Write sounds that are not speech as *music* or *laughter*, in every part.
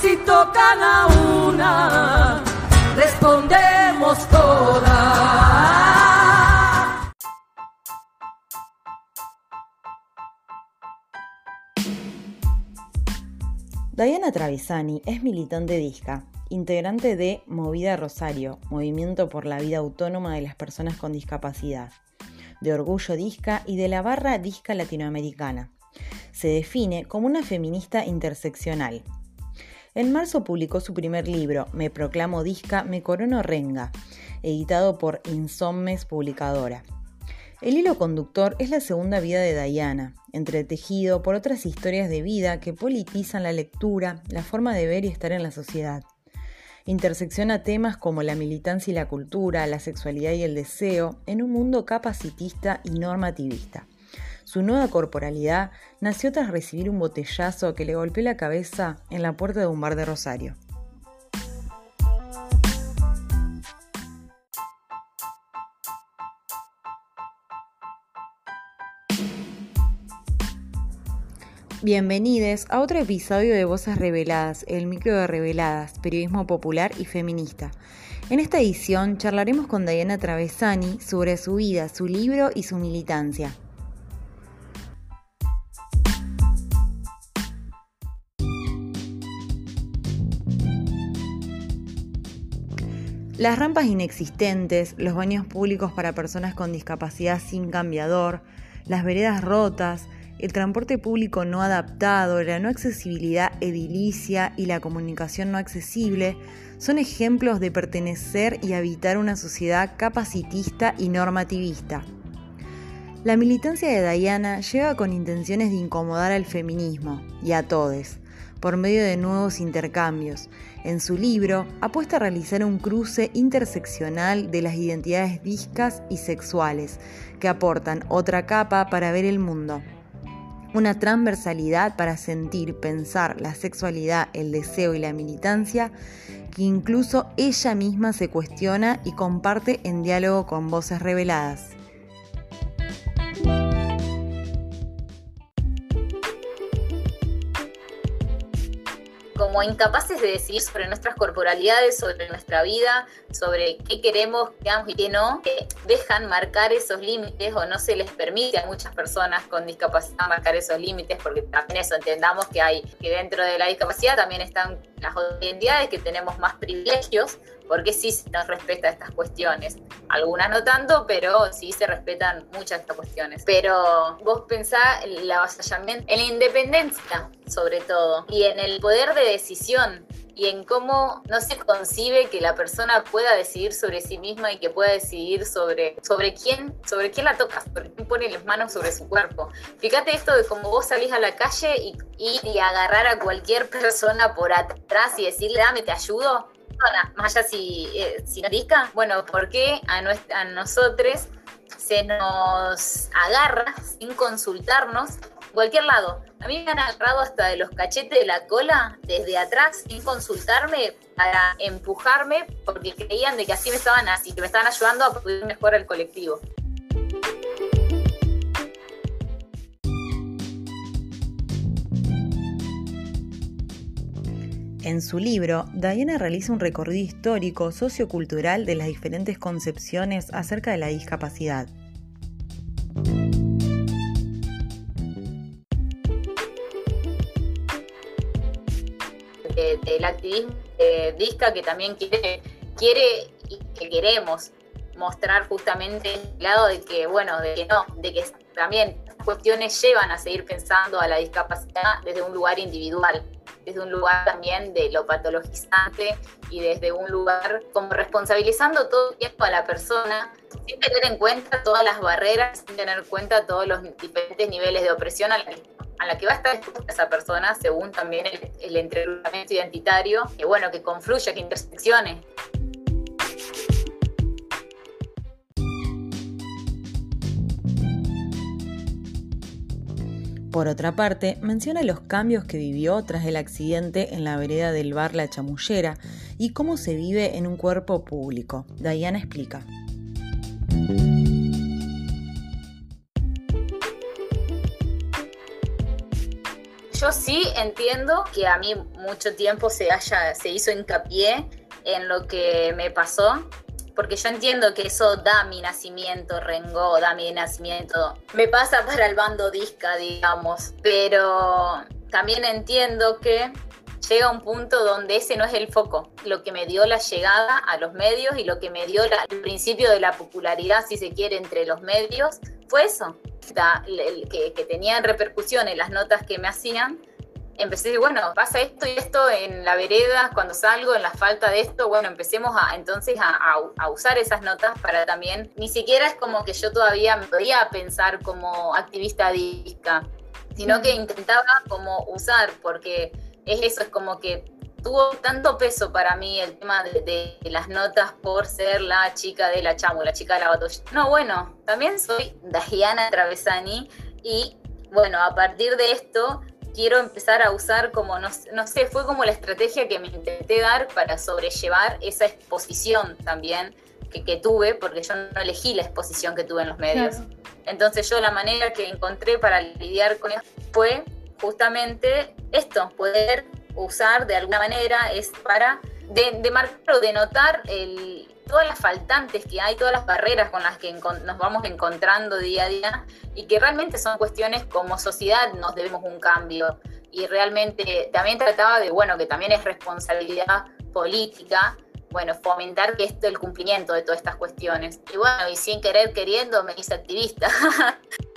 Si tocan a una, respondemos todas. Diana Travisani es militante disca, integrante de Movida Rosario, Movimiento por la Vida Autónoma de las Personas con Discapacidad, de Orgullo Disca y de la Barra Disca Latinoamericana se define como una feminista interseccional. En marzo publicó su primer libro, Me proclamo disca, me corono renga, editado por Insomnes Publicadora. El hilo conductor es la segunda vida de Diana, entretejido por otras historias de vida que politizan la lectura, la forma de ver y estar en la sociedad. Intersecciona temas como la militancia y la cultura, la sexualidad y el deseo, en un mundo capacitista y normativista. Su nueva corporalidad nació tras recibir un botellazo que le golpeó la cabeza en la puerta de un bar de Rosario. Bienvenidos a otro episodio de Voces Reveladas, el micro de Reveladas, periodismo popular y feminista. En esta edición charlaremos con Diana Travesani sobre su vida, su libro y su militancia. Las rampas inexistentes, los baños públicos para personas con discapacidad sin cambiador, las veredas rotas, el transporte público no adaptado, la no accesibilidad edilicia y la comunicación no accesible son ejemplos de pertenecer y habitar una sociedad capacitista y normativista. La militancia de Diana llega con intenciones de incomodar al feminismo y a todos, por medio de nuevos intercambios. En su libro apuesta a realizar un cruce interseccional de las identidades discas y sexuales, que aportan otra capa para ver el mundo. Una transversalidad para sentir, pensar la sexualidad, el deseo y la militancia que incluso ella misma se cuestiona y comparte en diálogo con voces reveladas. Como incapaces de decidir sobre nuestras corporalidades, sobre nuestra vida, sobre qué queremos, qué y qué no, que dejan marcar esos límites o no se les permite a muchas personas con discapacidad marcar esos límites, porque también eso entendamos que hay que dentro de la discapacidad también están las identidades que tenemos más privilegios, porque sí se nos respeta estas cuestiones. Algunas no tanto, pero sí se respetan muchas de estas cuestiones. Pero vos pensá en el avasallamiento, en la independencia sobre todo, y en el poder de decisión y en cómo no se concibe que la persona pueda decidir sobre sí misma y que pueda decidir sobre, sobre quién, sobre quién la toca, sobre quién pone las manos sobre su cuerpo. Fíjate esto de cómo vos salís a la calle y, y, agarrar a cualquier persona por atrás y decirle, dame, te ayudo más allá si, eh, si nos disca, bueno, ¿por qué a, a nosotros se nos agarra sin consultarnos cualquier lado? A mí me han agarrado hasta de los cachetes de la cola desde atrás sin consultarme para empujarme porque creían de que así me estaban así, que me estaban ayudando a poder mejorar el colectivo. En su libro, Diana realiza un recorrido histórico sociocultural de las diferentes concepciones acerca de la discapacidad. del activismo de Disca que también quiere, quiere y que queremos mostrar justamente el lado de que, bueno, de que no, de que también cuestiones llevan a seguir pensando a la discapacidad desde un lugar individual desde un lugar también de lo patologizante y desde un lugar como responsabilizando todo el tiempo a la persona, sin tener en cuenta todas las barreras, sin tener en cuenta todos los diferentes niveles de opresión a a la que va a estar expuesta esa persona según también el, el identitario, que bueno, que confluya, que interseccione. Por otra parte, menciona los cambios que vivió tras el accidente en la vereda del bar La Chamullera y cómo se vive en un cuerpo público. Diana explica. Yo sí entiendo que a mí mucho tiempo se, haya, se hizo hincapié en lo que me pasó, porque yo entiendo que eso da mi nacimiento, Rengo, da mi nacimiento. Me pasa para el bando disca, digamos, pero también entiendo que llega un punto donde ese no es el foco. Lo que me dio la llegada a los medios y lo que me dio el principio de la popularidad, si se quiere, entre los medios, fue eso que, que tenían repercusión en las notas que me hacían, empecé a decir, bueno, pasa esto y esto en la vereda, cuando salgo, en la falta de esto, bueno, empecemos a, entonces a, usar esas notas para también, ni siquiera es como que yo todavía me podía pensar como activista disca, sino que intentaba como usar, porque es eso, es como que tuvo tanto peso para mí el tema de, las notas por ser la chica de la chamu, la chica de la batoya. No, bueno, también soy Dajiana Travesani y bueno, a partir de esto quiero empezar a usar como, no, sé, fue como la estrategia que me intenté dar para sobrellevar esa exposición también que, tuve, porque yo no elegí la exposición que tuve en los medios. Entonces yo la manera que encontré para lidiar con eso fue justamente esto, poder usar de alguna manera es para de, marcar o denotar el, todas las faltantes que hay, todas las barreras con las que nos vamos encontrando día a día y que realmente son cuestiones como sociedad nos debemos un cambio. Y realmente también trataba de, bueno, que también es responsabilidad política, bueno, fomentar que esto el cumplimiento de todas estas cuestiones. Y bueno, y sin querer queriendo me hice activista. *laughs*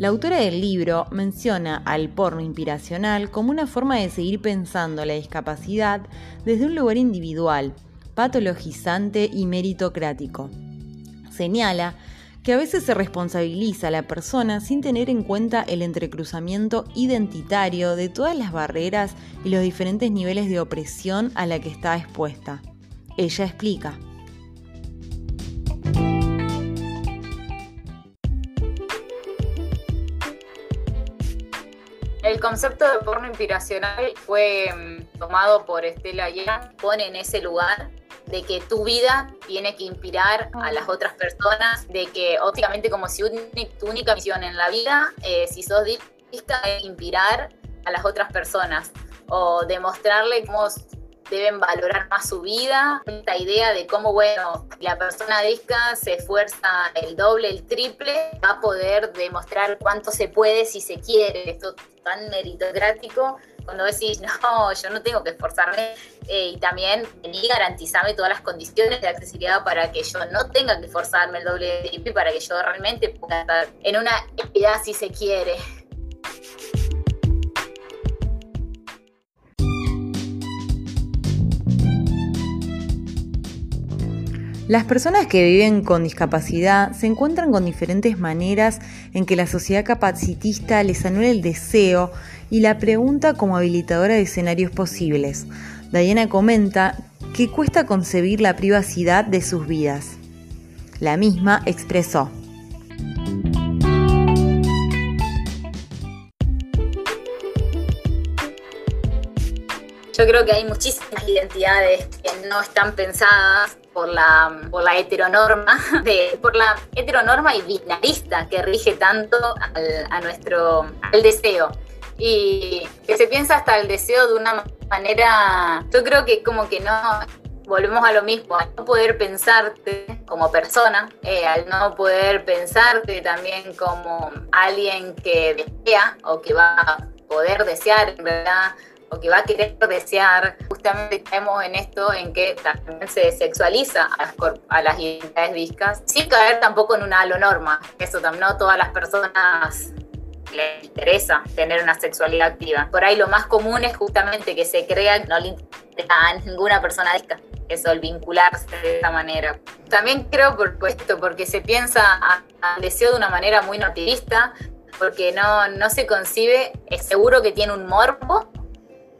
La autora del libro menciona al porno inspiracional como una forma de seguir pensando la discapacidad desde un lugar individual, patologizante y meritocrático. Señala que a veces se responsabiliza a la persona sin tener en cuenta el entrecruzamiento identitario de todas las barreras y los diferentes niveles de opresión a la que está expuesta. Ella explica. El concepto de porno inspiracional fue mm, tomado por Estela Young, pone en ese lugar de que tu vida tiene que inspirar a las otras personas, de que ópticamente como si tu única misión en la vida, eh, si sos disca, es inspirar a las otras personas o demostrarle cómo deben valorar más su vida. Esta idea de cómo, bueno, la persona disca se esfuerza el doble, el triple, va a poder demostrar cuánto se puede si se quiere. Esto tan meritocrático, cuando decís, *laughs* no, yo no tengo que esforzarme eh, y también y garantizarme todas las condiciones de accesibilidad para que yo no tenga que esforzarme el doble de triple para que yo realmente pueda estar en una equidad si se quiere. Las personas que viven con discapacidad se encuentran con diferentes maneras en que la sociedad capacitista les anula el deseo y la pregunta como habilitadora de escenarios posibles. Diana comenta que cuesta concebir la privacidad de sus vidas. La misma expresó. Yo creo que hay muchísimas identidades que no están pensadas por la, por la heteronorma, *laughs* de, por la heteronorma y binarista que rige tanto al, a nuestro al deseo. Y que se piensa hasta el deseo de una manera, yo creo que como que no, volvemos a lo mismo, al no poder pensarte como persona, eh, al no poder pensarte también como alguien que desea o que va a poder desear en verdad o que va a querer desear, justamente caemos en esto en que también se sexualiza a las, a las identidades viscas, sin caer tampoco en una halonorma. Eso también no todas las personas les interesa tener una sexualidad activa. Por ahí lo más común es justamente que se crea que no le interesa a ninguna persona disca. eso, el vincularse de esa manera. También creo por esto, porque se piensa al deseo de una manera muy naturista, porque no, no se concibe, es seguro que tiene un morbo,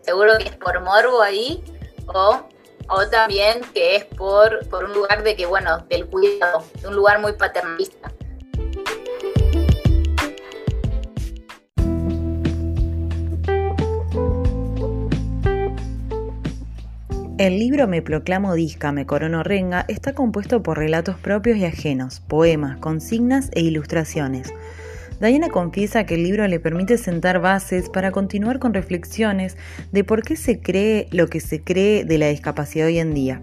seguro que es por morbo ahí, o, o también que es por, por un lugar de que, bueno, del cuidado, de un lugar muy paternalista. El libro Me proclamo disca, me corono renga está compuesto por relatos propios y ajenos, poemas, consignas e ilustraciones. Diana confiesa que el libro le permite sentar bases para continuar con reflexiones de por qué se cree lo que se cree de la discapacidad hoy en día.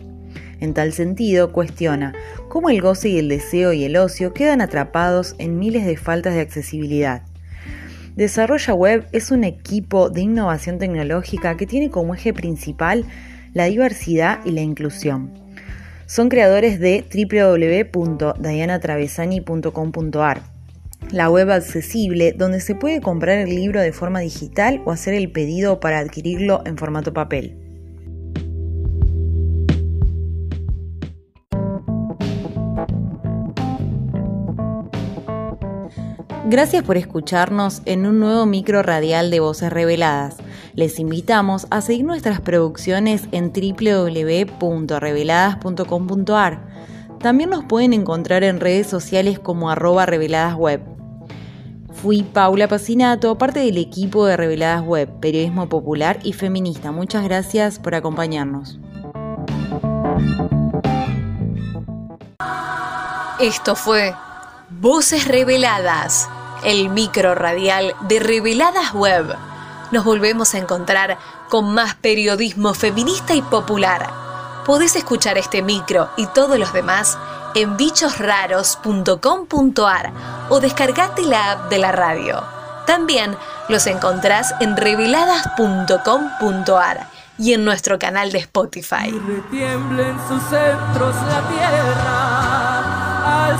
En tal sentido, cuestiona cómo el goce y el deseo y el ocio quedan atrapados en miles de faltas de accesibilidad. Desarrolla Web es un equipo de innovación tecnológica que tiene como eje principal la diversidad y la inclusión. Son creadores de www.dianatravesani.com.ar, la web accesible donde se puede comprar el libro de forma digital o hacer el pedido para adquirirlo en formato papel. Gracias por escucharnos en un nuevo micro radial de Voces Reveladas. Les invitamos a seguir nuestras producciones en www.reveladas.com.ar. También nos pueden encontrar en redes sociales como arroba reveladasweb. Fui Paula Pacinato, parte del equipo de Reveladas Web, periodismo popular y feminista. Muchas gracias por acompañarnos. Esto fue Voces Reveladas el micro radial de Reveladas Web. Nos volvemos a encontrar con más periodismo feminista y popular. Podés escuchar este micro y todos los demás en bichosraros.com.ar o descargate la app de la radio. También los encontrás en reveladas.com.ar y en nuestro canal de Spotify. sus centros la tierra, al